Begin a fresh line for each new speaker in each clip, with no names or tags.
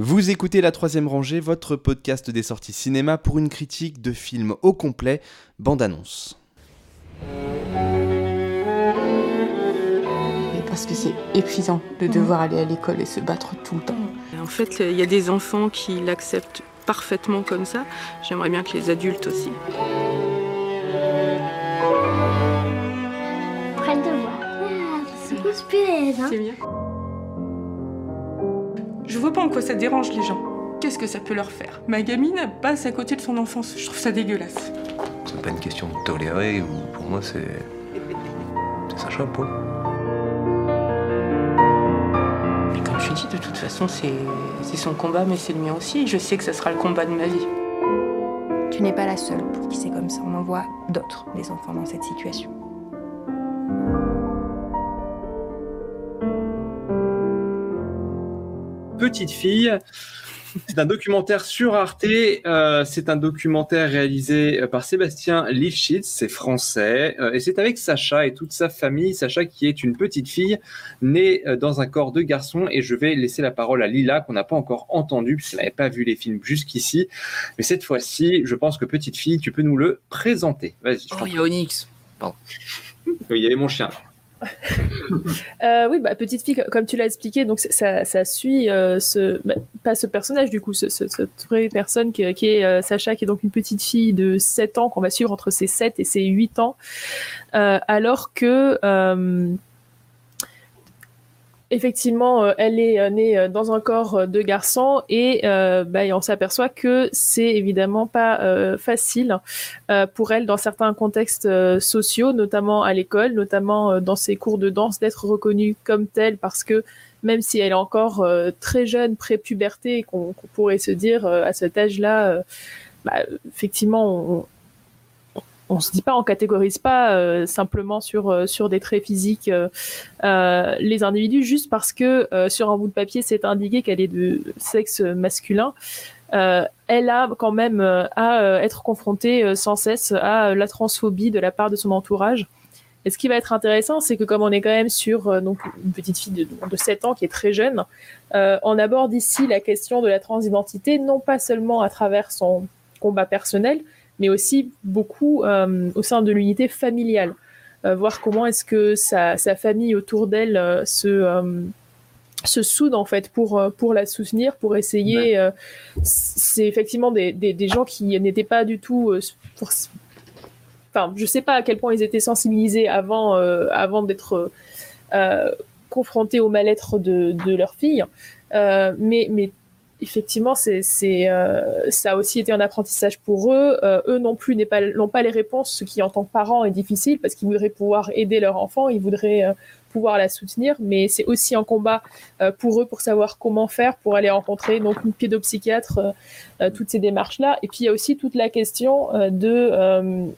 Vous écoutez La Troisième Rangée, votre podcast des sorties cinéma pour une critique de film au complet, bande-annonce.
parce que c'est épuisant de devoir aller à l'école et se battre tout le temps.
En fait, il y a des enfants qui l'acceptent parfaitement comme ça. J'aimerais bien que les adultes aussi.
Prenne de voir. Ah, c'est hein.
C'est bien.
Je vois pas en quoi ça dérange les gens. Qu'est-ce que ça peut leur faire? Ma gamine passe à côté de son enfance. Je trouve ça dégueulasse.
C'est pas une question de tolérer ou pour moi c'est. C'est sa chapeau.
Mais comme je dis, de toute façon, c'est c'est son combat, mais c'est le mien aussi. Je sais que ça sera le combat de ma vie.
Tu n'es pas la seule pour qui c'est comme ça. On en voit d'autres, des enfants dans cette situation.
Petite fille. C'est un documentaire sur Arte. Euh, c'est un documentaire réalisé euh, par Sébastien Lifshitz, c'est français, euh, et c'est avec Sacha et toute sa famille. Sacha qui est une petite fille née dans un corps de garçon. Et je vais laisser la parole à Lila qu'on n'a pas encore entendu puisqu'elle n'avait pas vu les films jusqu'ici. Mais cette fois-ci, je pense que petite fille, tu peux nous le présenter. Vas-y.
Oh, il y a Onyx. Pardon.
Il y avait mon chien.
Euh, oui, bah, petite fille, comme tu l'as expliqué, donc ça, suit euh, ce, bah, pas ce personnage du coup, ce, ce- cette vraie personne qui, est euh, Sacha, qui est donc une petite fille de 7 ans qu'on va suivre entre ses 7 et ses 8 ans, alors que effectivement, euh, elle est euh, née euh, dans un corps de garçon et, bah, et on s'aperçoit que c'est évidemment pas facile pour elle dans certains contextes sociaux, notamment à l'école, notamment dans ses cours de danse, d'être reconnue comme telle parce que même si elle est encore très jeune, pré-puberté, qu'on pourrait se dire à cet âge-là, bah, effectivement, on, on se dit pas, on catégorise pas euh, simplement sur euh, sur des traits physiques euh, euh, les individus juste parce que euh, sur un bout de papier c'est indiqué qu'elle est de sexe masculin. Euh, elle a quand même à être confrontée sans cesse à la transphobie de la part de son entourage. Et ce qui va être intéressant, c'est que comme on est quand même sur donc une petite fille de, de 7 ans qui est très jeune, on aborde ici la question de la transidentité non pas seulement à travers son combat personnel, mais aussi beaucoup euh, au sein de l'unité familiale. Euh, voir comment est-ce que sa, sa famille autour d'elle euh, se, se soude en fait pour, pour la soutenir, pour essayer. euh, c'est effectivement des, des, des gens qui n'étaient pas du tout. euh, pour- Enfin, je sais pas à quel point ils étaient sensibilisés avant, euh, avant d'être confrontés au mal-être de, de leur fille. Mais, mais effectivement, c'est, c'est, euh, ça a aussi été un apprentissage pour eux. Euh, eux non plus n'aient pas, n'ont pas les réponses, ce qui en tant que parents est difficile parce qu'ils voudraient pouvoir aider leur enfant, ils voudraient euh, pouvoir la soutenir, mais c'est aussi un combat euh, pour eux pour savoir comment faire pour aller rencontrer donc une pédopsychiatre, euh, toutes ces démarches-là. Et puis il y a aussi toute la question de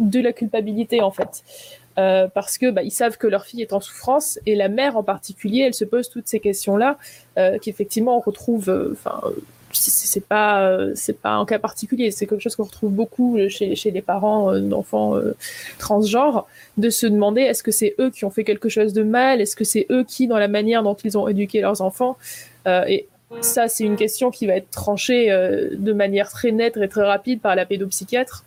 de la culpabilité en fait. Euh, parce que bah, ils savent que leur fille est en souffrance et la mère en particulier, elle se pose toutes ces questions-là euh, qu'effectivement on retrouve. euh, Enfin, euh, c'est pas c'est pas un cas particulier, c'est quelque chose qu'on retrouve beaucoup chez, chez les parents d'enfants transgenres, de se demander est-ce que c'est eux qui ont fait quelque chose de mal, est-ce que c'est eux qui, dans la manière dont ils ont éduqué leurs enfants, et ça c'est une question qui va être tranchée de manière très nette et très rapide par la pédopsychiatre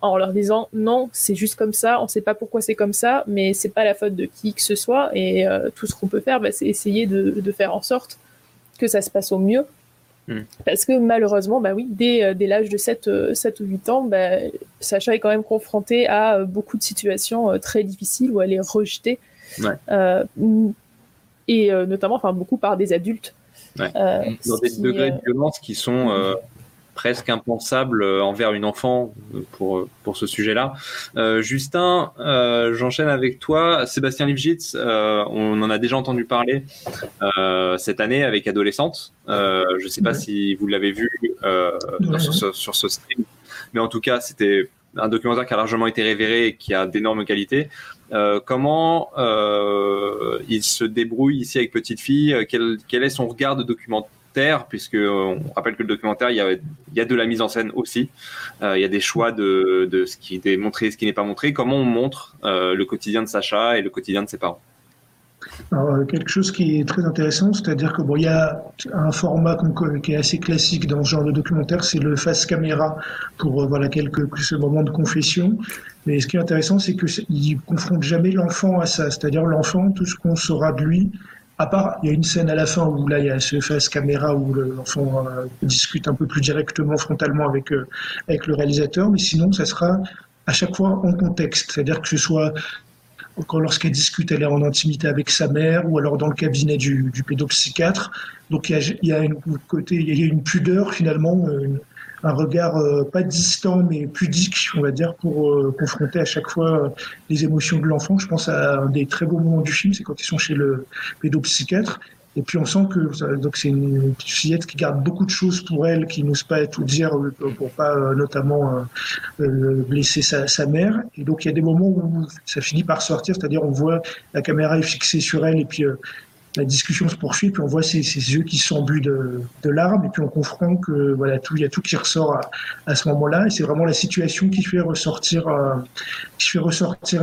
en leur disant non, c'est juste comme ça, on ne sait pas pourquoi c'est comme ça, mais c'est pas la faute de qui que ce soit et euh, tout ce qu'on peut faire, bah, c'est essayer de, de faire en sorte que ça se passe au mieux.
Mm.
Parce que malheureusement, bah oui, dès, euh, dès l'âge de 7, euh, 7 ou 8 ans, bah, Sacha est quand même confrontée à euh, beaucoup de situations euh, très difficiles où elle est rejetée.
Ouais.
Euh, et euh, notamment, enfin, beaucoup par des adultes.
Ouais.
Euh,
dans des
qui,
degrés
euh,
de violence qui sont euh, presque impensables euh, envers une enfant euh, pour, euh, pour ce sujet-là. Euh, Justin, euh, j'enchaîne avec toi. Sébastien Lifjitz, euh, on en a déjà entendu parler cette année avec Adolescente. Je ne sais pas si vous l'avez vu
Ouais.
sur, ce, sur ce stream, mais en tout cas, c'était un documentaire qui a largement été révéré et qui a d'énormes qualités. Comment il se débrouille ici avec Petite Fille? Quel, quel est son regard de documentaire Puisque euh, on rappelle que le documentaire, il y a, de la mise en scène aussi. Euh, il y a des choix de, ce qui est montré et ce qui n'est pas montré. Comment on montre euh, le quotidien de Sacha et le quotidien de ses parents?
Quelque chose qui est très intéressant, c'est-à-dire que bon, il y a un format qui est assez classique dans ce genre de documentaire, c'est le face caméra pour voilà quelques ce moment de confession. Mais ce qui est intéressant, c'est que il confronte jamais l'enfant à ça, c'est-à-dire l'enfant, tout ce qu'on saura de lui. À part, il y a une scène à la fin où là, il y a ce face caméra où le- l'enfant euh, discute un peu plus directement, frontalement avec euh, avec le réalisateur, mais sinon, ça sera à chaque fois en contexte, c'est-à-dire que ce soit quand lorsqu'elle discute, elle est en intimité avec sa mère, ou alors dans le cabinet du, pédopsychiatre. Donc il y a, une côté, il y a une pudeur finalement, euh, un regard euh, pas distant mais pudique, on va dire, pour euh, confronter à chaque fois euh, les émotions de l'enfant. Je pense à un des très beaux moments du film, c'est quand ils sont chez le pédopsychiatre. Et puis on sent que ça- donc c'est une fillette qui garde beaucoup de choses pour elle, qui n'ose pas tout dire euh, pour pas euh, notamment euh, euh, blesser sa, sa mère. Et donc il y a des moments où ça finit par sortir, c'est-à-dire on voit la caméra est fixée sur elle et puis euh, la discussion se poursuit, puis on voit ses, yeux qui s'embuent de, de larmes et puis on comprend que voilà tout, il y a tout qui ressort à, ce moment-là et c'est vraiment la situation qui fait ressortir, euh, qui fait ressortir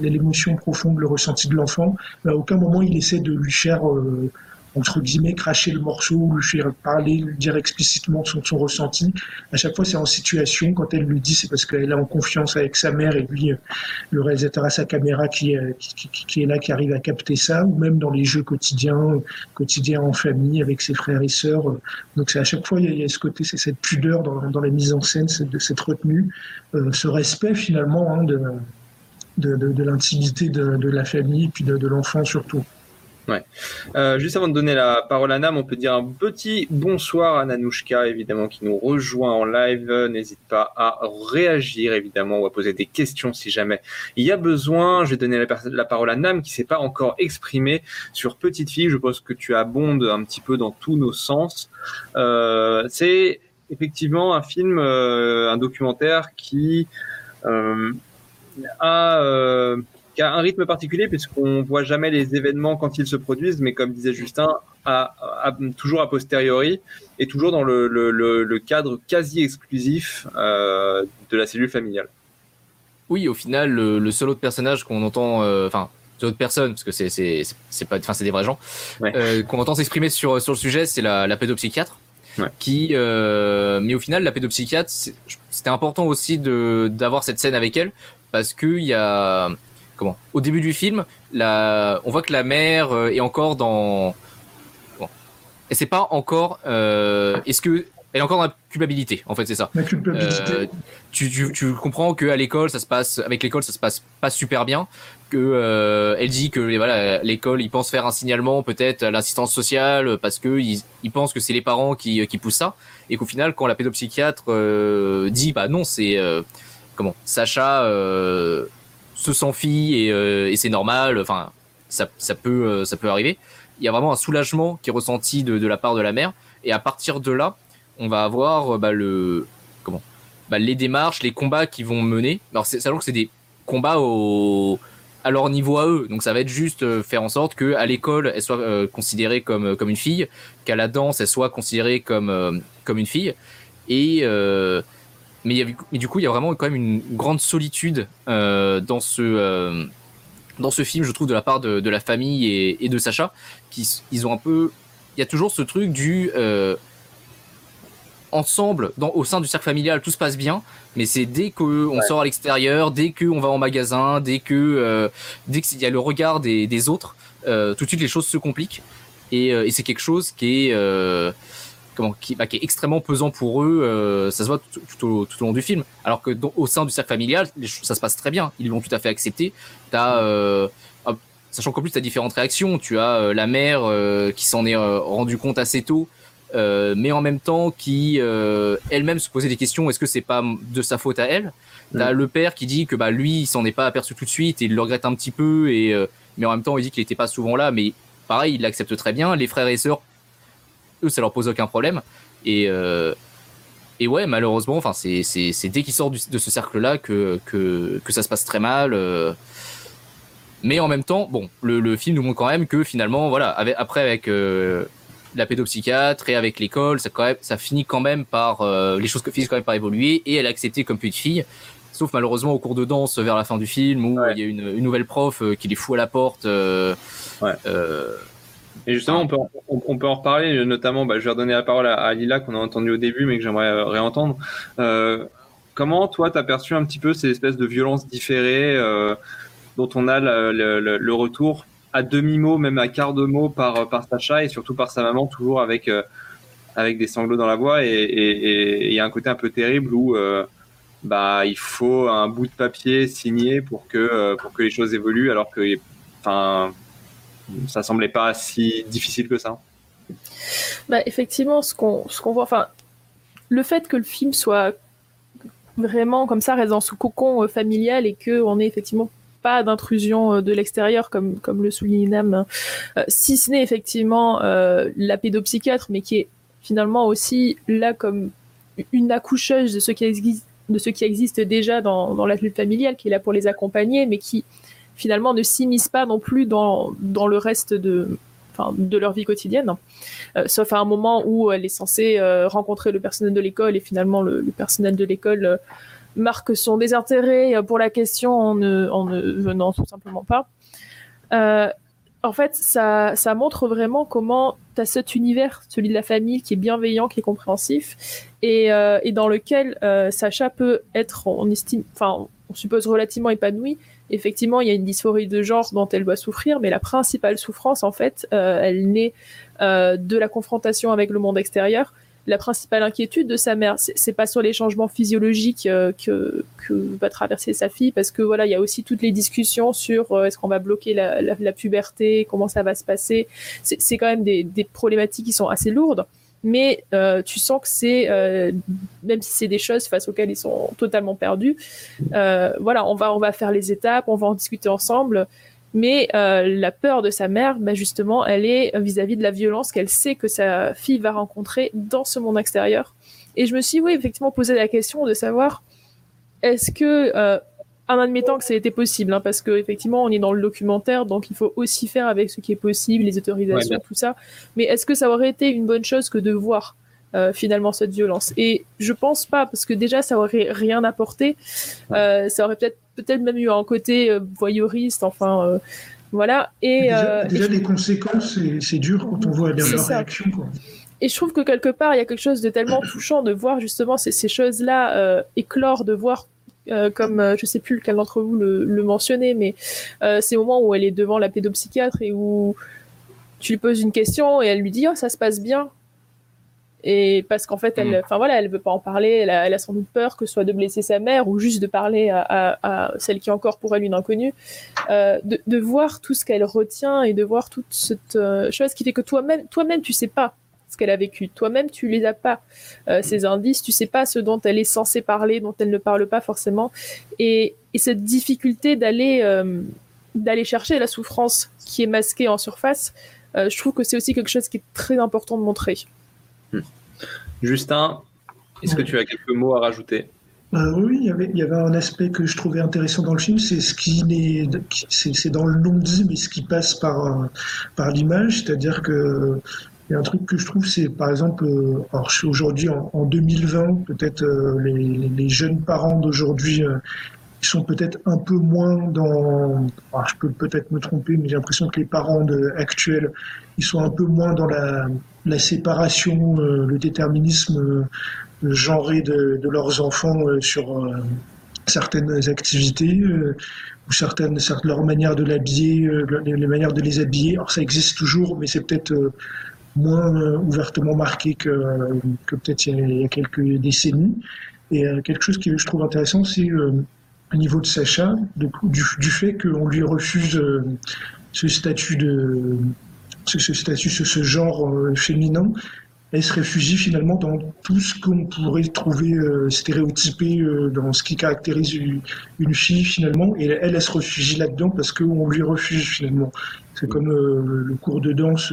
l'émotion profonde, le ressenti de l'enfant. À aucun moment il essaie de lui faire euh, entre guillemets cracher le morceau, lui faire parler, lui dire explicitement son, ressenti. À chaque fois, c'est en situation. Quand elle lui dit, c'est parce qu'elle est en confiance avec sa mère et lui, euh, le réalisateur a sa caméra qui, est- qui, est là, qui arrive à capter ça, ou même dans les jeux quotidiens, quotidiens en famille avec ses frères et sœurs. Donc c'est à chaque fois, il y a, ce côté, c'est cette pudeur dans, la mise en scène, cette, cette retenue, euh, ce respect finalement hein, de, de, l'intimité de, la famille et puis de l'enfant surtout.
Euh, juste avant de donner la parole à Nam, on peut dire un petit bonsoir à Nanouchka, évidemment, qui nous rejoint en live. N'hésite pas à réagir, évidemment, ou à poser des questions si jamais il y a besoin. Je vais donner la, parole à Nam, qui s'est pas encore exprimée sur Petite Fille. Je pense que tu abondes un petit peu dans tous nos sens. Euh, C'est effectivement un film, euh, un documentaire qui a... euh, qui a un rythme particulier puisqu'on voit jamais les événements quand ils se produisent, mais comme disait Justin, à, à- toujours a posteriori et toujours dans le, le- le- le cadre quasi exclusif euh, de la cellule familiale.
Oui, au final, le, seul autre personnage qu'on entend, euh, enfin, seule autre personne, parce que c'est c'est pas, enfin, c'est des vrais gens, euh, qu'on entend s'exprimer sur sur le sujet, c'est la, la pédopsychiatre. Qui, euh, mais au final, la pédopsychiatre, c'était important aussi de d'avoir cette scène avec elle parce que il y a comment Au début du film, la, on voit que la mère euh, est encore dans bon, et c'est pas encore. euh, Est-ce que elle est encore dans la culpabilité En fait, c'est ça.
La culpabilité.
Euh, tu, tu, tu comprends que à l'école, ça se passe avec l'école, ça se passe pas super bien. Que euh, elle dit que voilà, l'école, ils pensent faire un signalement peut-être à l'assistance sociale parce que ils, ils pensent que c'est les parents qui, qui poussent ça, et qu'au final, quand la pédopsychiatre euh, dit bah non, c'est comment Sacha se sent fille et, euh, et c'est normal. Enfin, ça, ça peut euh, ça peut arriver. Il y a vraiment un soulagement qui est ressenti de, de la part de la mère, et à partir de là, on va avoir euh, bah, le comment bah, les démarches, les combats qu'ils vont mener. Alors, sachant que c'est des combats au, à leur niveau à eux. Donc, ça va être juste faire en sorte que à l'école, elle soit euh, considérée comme, comme une fille, qu'à la danse, elle soit considérée comme, comme une fille. Et. Mais, il y a- mais du coup, il y a vraiment quand même une grande solitude euh, dans ce. euh, dans ce film, je trouve, de la part de, de la famille et, et de Sacha, qui ils ont un peu. Il y a toujours ce truc du. euh, ensemble, dans, au sein du cercle familial, tout se passe bien, mais c'est dès qu'on sort à l'extérieur, dès qu'on va en magasin, dès que euh, dès qu'il y a le regard des, des autres, euh, tout de suite les choses se compliquent. Et, et c'est quelque chose qui est comment qui, bah, qui est extrêmement pesant pour eux. euh, ça se voit tout, tout au, tout au long du film. Alors que au sein du cercle familial, les ça se passe très bien. Ils l'ont tout à fait accepté. T'as euh, sachant qu'en plus t'as différentes réactions. Tu as euh, la mère qui s'en est rendu compte assez tôt mais en même temps qui elle-même se posait des questions est-ce que c'est pas de sa faute à elle? T'as
Mm.
le père qui dit que bah lui il s'en est pas aperçu tout de suite et il le regrette un petit peu et mais en même temps il dit qu'il était pas souvent là mais pareil il l'accepte très bien les frères et sœurs eux ça leur pose aucun problème et euh, et ouais malheureusement enfin c'est c'est c'est dès qu'il sort du- de ce cercle là que que que ça se passe très mal euh, mais en même temps, bon, le, le film nous montre quand même que finalement, voilà, avec, après avec euh, la pédopsychiatre et avec l'école, ça, quand même, ça finit quand même par euh, les choses que finissent quand même par évoluer et elle est acceptée comme petite fille. Sauf malheureusement au cours de danse vers la fin du film où il y a une, une nouvelle prof qui les fout à la porte.
Ouais. Et justement, on peut, on, peut en reparler, notamment, bah, je vais redonner la parole à, à Lila qu'on a entendu au début, mais que j'aimerais réentendre. Euh, comment, toi, tu as perçu un petit peu ces espèces de violences différées euh, dont on a le, retour à demi-mot, même à quart de mot par, par Sacha et surtout par sa maman, toujours avec, euh, avec des sanglots dans la voix. Et il y a un côté un peu terrible où euh, bah, il faut un bout de papier signé pour que, euh, pour que les choses évoluent, alors que enfin, ça semblait pas si difficile que ça.
Bah, effectivement, ce qu'on qu'on voit, enfin, le fait que le film soit vraiment comme ça, reste dans ce cocon familial et qu'on ait effectivement pas d'intrusion de l'extérieur comme comme le souligne Nam, euh, si ce n'est effectivement euh, la pédopsychiatre, mais qui est finalement aussi là comme une accoucheuse de ce qui existe de ce qui existe déjà dans, dans la lutte familiale, qui est là pour les accompagner, mais qui finalement ne s'immisce pas non plus dans, dans le reste de, de leur vie quotidienne, euh, sauf à un moment où elle est censée euh, rencontrer le personnel de l'école et finalement le, personnel de l'école euh, marque son désintérêt pour la question en ne, en ne venant tout simplement pas. en fait, ça, ça montre vraiment comment tu as cet univers, celui de la famille, qui est bienveillant, qui est compréhensif, et, et dans lequel Sacha peut être, on estime, enfin, on suppose relativement épanoui, effectivement, il y a une dysphorie de genre dont elle doit souffrir, mais la principale souffrance, en fait, euh, elle naît euh, de la confrontation avec le monde extérieur. La principale inquiétude de sa mère, c'est pas sur les changements physiologiques euh, que, va traverser sa fille, parce que voilà, il y a aussi toutes les discussions sur est-ce qu'on va bloquer la, puberté, comment ça va se passer. C'est quand même des problématiques qui sont assez lourdes mais euh, tu sens que c'est euh, même si c'est des choses face auxquelles ils sont totalement perdus euh, voilà on va on va faire les étapes on va en discuter ensemble. Mais la peur de sa mère bah justement elle est vis-à-vis -vis de la violence qu'elle sait que sa fille va rencontrer dans ce monde extérieur. Et je me suis oui effectivement posé la question de savoir est-ce que en admettant que ça a été possible, hein, parce qu'effectivement, on est dans le documentaire, donc il faut aussi faire avec ce qui est possible, les autorisations, ouais, tout ça. Mais est-ce que ça aurait été une bonne chose que de voir euh, finalement cette violence? Et je pense pas, parce que déjà, ça aurait rien apporté. Euh, ça aurait peut-être peut-être même eu un côté euh, voyeuriste, enfin. Euh, voilà. Et,
déjà,
euh,
déjà
et
les conséquences, c'est dur quand on voit leur réaction. Quoi.
Et je trouve que quelque part, il y a quelque chose de tellement touchant de voir justement ces, ces choses-là euh, éclore, de voir euh, comme euh, je sais plus lequel d'entre vous le, le mentionnait, mais euh, ces moments où elle est devant la pédopsychiatre et où tu lui poses une question et elle lui dit oh ça se passe bien. Et parce qu'en fait elle enfin voilà elle veut pas en parler elle a, elle a, sans doute peur que ce soit de blesser sa mère ou juste de parler à, à, à celle qui est encore pour elle une inconnue. Euh, de, de, voir tout ce qu'elle retient et de voir toute cette euh, chose qui fait que toi-même toi-même tu sais pas qu'elle a vécu. Toi-même, tu les as pas, euh, ces indices, tu sais pas ce dont elle est censée parler, dont elle ne parle pas forcément. Et, et cette difficulté d'aller euh, d'aller chercher la souffrance qui est masquée en surface, euh, je trouve que c'est aussi quelque chose qui est très important de montrer.
Hmm. Justin, est-ce que tu as quelques mots à rajouter?
Euh, oui, il y, avait, il y avait un aspect que je trouvais intéressant dans le film, c'est ce qui n'est, c'est dans le non-dit, mais ce qui passe par, par l'image, c'est-à-dire que a un truc que je trouve, c'est par exemple, euh, aujourd'hui en, en, 2020, peut-être euh, les, jeunes parents d'aujourd'hui, euh, ils sont peut-être un peu moins dans, alors je peux peut-être me tromper, mais j'ai l'impression que les parents de, actuels, ils sont un peu moins dans la, la séparation, le déterminisme genré de, leurs enfants sur certaines activités ou certaines, certaines leur manière de l'habiller, les, manières de les habiller. Alors ça existe toujours, mais c'est peut-être moins euh, ouvertement marqué que, que peut-être il, y a quelques décennies. Et euh, quelque chose qui je trouve intéressant, c'est euh, au niveau de Sacha, du, du, fait qu'on lui refuse ce statut de ce, statut, ce, genre féminin, elle se réfugie finalement dans tout ce qu'on pourrait trouver euh, stéréotypé euh, dans ce qui caractérise une, fille finalement, et elle, elle se réfugie là-dedans parce qu'on lui refuse finalement. C'est comme euh, le cours de danse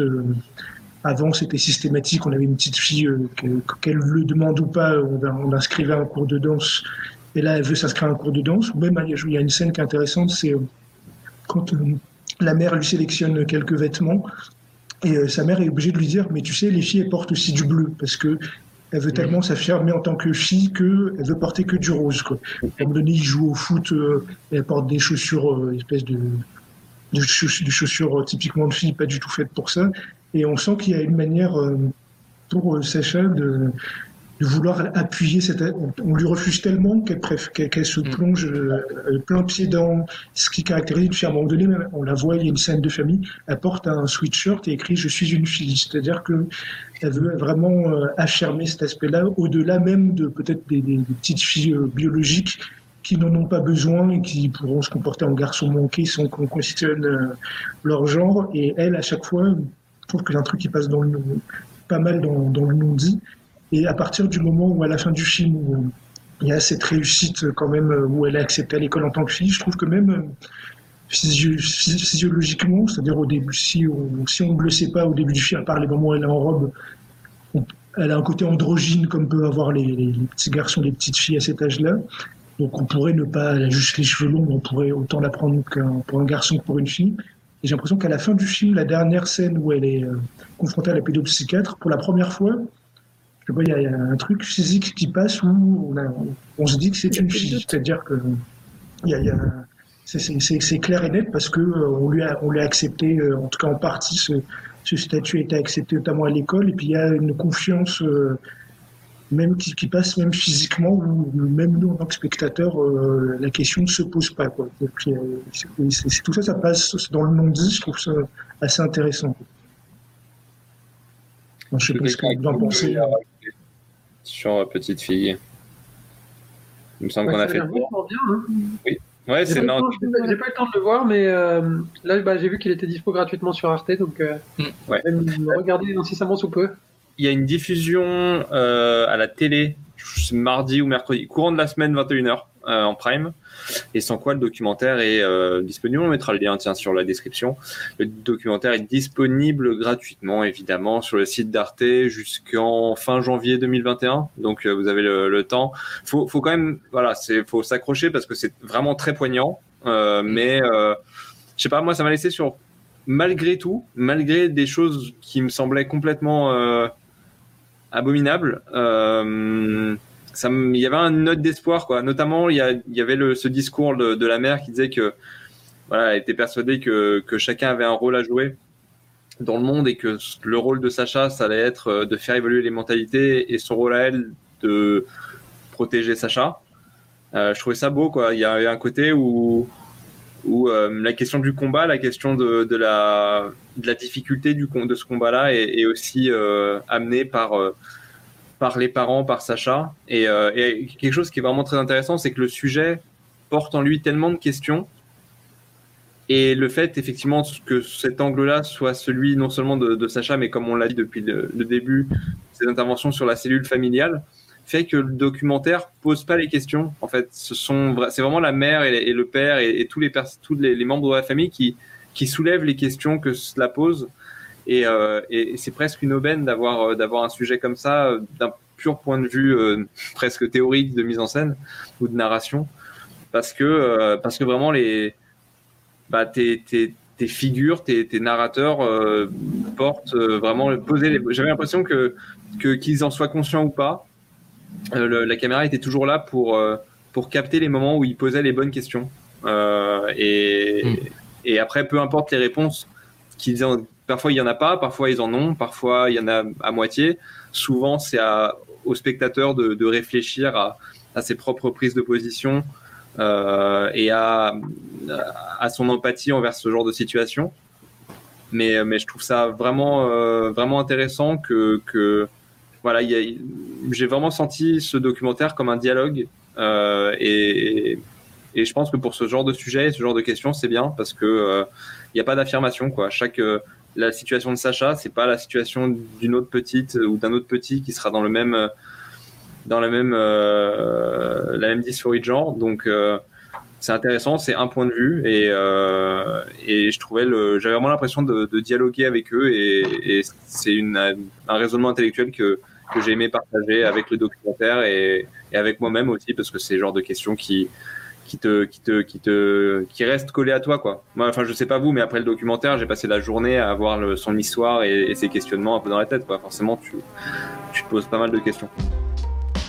avant, c'était systématique. On avait une petite fille, euh, qu'elle le demande ou pas, on, on inscrivait un cours de danse. Et là, elle veut s'inscrire à un cours de danse. Ou même, il y a une scène qui est intéressante, c'est euh, quand euh, la mère lui sélectionne quelques vêtements. Et sa mère est obligée de lui dire, mais tu sais, les filles, elles portent aussi du bleu. Parce que elle veut tellement s'affirmer en tant que fille qu'elle veut porter que du rose. Quoi. À un moment donné, il joue au foot, euh, elle porte des chaussures, euh, espèce de, de, chauss- de chaussures euh, typiquement de fille, pas du tout faites pour ça. Et on sent qu'il y a une manière euh, pour euh, Sacha de, de vouloir appuyer cette. On, lui refuse tellement qu'elle préf- qu'elle qu'elle se plonge euh, plein pied dans ce qui caractérise une fille. À un moment donné, on la voit, il y a une scène de famille, elle porte un sweatshirt et écrit Je suis une fille. C'est-à-dire que elle veut vraiment euh, affirmer cet aspect-là, au-delà même de peut-être des, des- des petites filles euh, biologiques qui n'en ont pas besoin et qui pourront se comporter en garçons manqués sans qu'on questionne leur genre. Et elle, à chaque fois, je trouve y a un truc qui passe pas mal dans, le non-dit. Et à partir du moment où, à la fin du film, il y a cette réussite euh, quand même, euh, où elle est acceptée à l'école en tant que fille, je trouve que même euh, physio- phys- physiologiquement, c'est-à-dire au début, si on, ne le sait pas au début du film, à part les moments où elle est en robe, elle a un côté androgyne comme peuvent avoir les, petits garçons, les petites filles à cet âge-là. Donc on pourrait ne pas, elle a juste les cheveux longs, on pourrait autant la prendre pour un garçon que pour une fille. Et j'ai l'impression qu'à la fin du film, la dernière scène où elle est euh, confrontée à la pédopsychiatre, pour la première fois, je sais pas, il y, a- il y a un truc physique qui passe où on, a- on se dit que c'est une fille. C'est-à-dire que il y a, il y a- c'est- clair et net parce que euh, on lui a, on lui a accepté, euh, en tout cas en partie, ce, ce statut a été accepté notamment à l'école. Et puis il y a une confiance euh, même qui, qui passe même physiquement où même nous en tant que spectateurs, euh, la question ne se pose pas. Quoi. C'est- c'est- tout ça, ça passe dans le non-dit. Je trouve ça assez intéressant. Je sais pas ce que vous en pensez.
Sur euh, Petite Fille. Il me semble
Ouais,
qu'on a fait le tour.
bien. hein.
Oui. Ouais, c'est non.
j'ai pas- j'ai pas eu le temps de le voir, mais euh, là, bah, j'ai vu qu'il était dispo gratuitement sur Arte, donc euh,
Ouais.
je vais me regarder incessamment sous peu.
Il y a une diffusion euh, à la télé, mardi ou mercredi, courant de la semaine 21h euh, en prime. Et sans quoi le documentaire est euh, disponible. On mettra le lien tiens, sur la description. Le documentaire est disponible gratuitement, évidemment, sur le site d'Arte jusqu'en fin janvier 2021. Donc euh, vous avez le, le temps. Faut, faut quand même, voilà, c'est faut s'accrocher parce que c'est vraiment très poignant. Euh, mais euh, je sais pas, moi ça m'a laissé sur malgré tout, malgré des choses qui me semblaient complètement abominables, euh, il y avait une note d'espoir, quoi. Notamment, il y, a- avait ce discours de, la mère qui disait que elle était persuadée que, chacun avait un rôle à jouer dans le monde et que le rôle de Sacha, ça allait être euh, de faire évoluer les mentalités et son rôle à elle de protéger Sacha. Euh, je trouvais ça beau, quoi. Il y avait un côté où où euh, la question du combat, la question de, la, difficulté de ce combat-là est, aussi euh, amenée par, euh, par les parents, par Sacha. Et, quelque chose qui est vraiment très intéressant, c'est que le sujet porte en lui tellement de questions. Et le fait, effectivement, que cet angle-là soit celui non seulement de, de Sacha, mais comme on l'a dit depuis le, le début, ses interventions sur la cellule familiale, fait que le documentaire pose pas les questions. En fait, ce sont c'est vraiment la mère et, le père et, tous les tous les, membres de la famille qui qui soulèvent les questions que cela pose. Et, euh, et c'est presque une aubaine d'avoir euh, d'avoir un sujet comme ça euh, d'un pur point de vue presque théorique de mise en scène ou de narration, parce que parce que vraiment les bah, tes, tes, tes figures, tes, tes narrateurs portent vraiment poser les. J'avais l'impression que que qu'ils en soient conscients ou pas, le- la caméra était toujours là pour, euh, pour capter les moments où il posait les bonnes questions. Euh, et, et après, peu importe les réponses, qu'ils en- parfois il n'y en a pas, parfois ils en ont, parfois il y en a à moitié. Souvent, c'est au spectateur de, de réfléchir à, à ses propres prises de position euh, et à, à son empathie envers ce genre de situation. Mais, mais je trouve ça vraiment, euh, vraiment intéressant que, que voilà, j'ai vraiment senti ce documentaire comme un dialogue euh, et, je pense que pour ce genre de sujet, ce genre de questions, c'est bien parce que euh, il n'y a pas d'affirmation quoi. Euh, la situation de Sacha, c'est pas la situation d'une autre petite ou d'un autre petit qui sera dans le même euh, dans la même euh, la même dysphorie de genre. Donc euh, c'est intéressant, c'est un point de vue et, euh, et je trouvais le, j'avais vraiment l'impression de, de dialoguer avec eux et, et c'est une, un raisonnement intellectuel que, que j'ai aimé partager avec le documentaire et, et avec moi-même aussi parce que c'est le genre de questions qui, qui te, qui te, qui te, qui restent collées à toi quoi. Moi, enfin je sais pas vous, mais après le documentaire, j'ai passé la journée à avoir le, son histoire et, et ses questionnements un peu dans la tête quoi. Forcément, tu, tu pose pas mal de questions.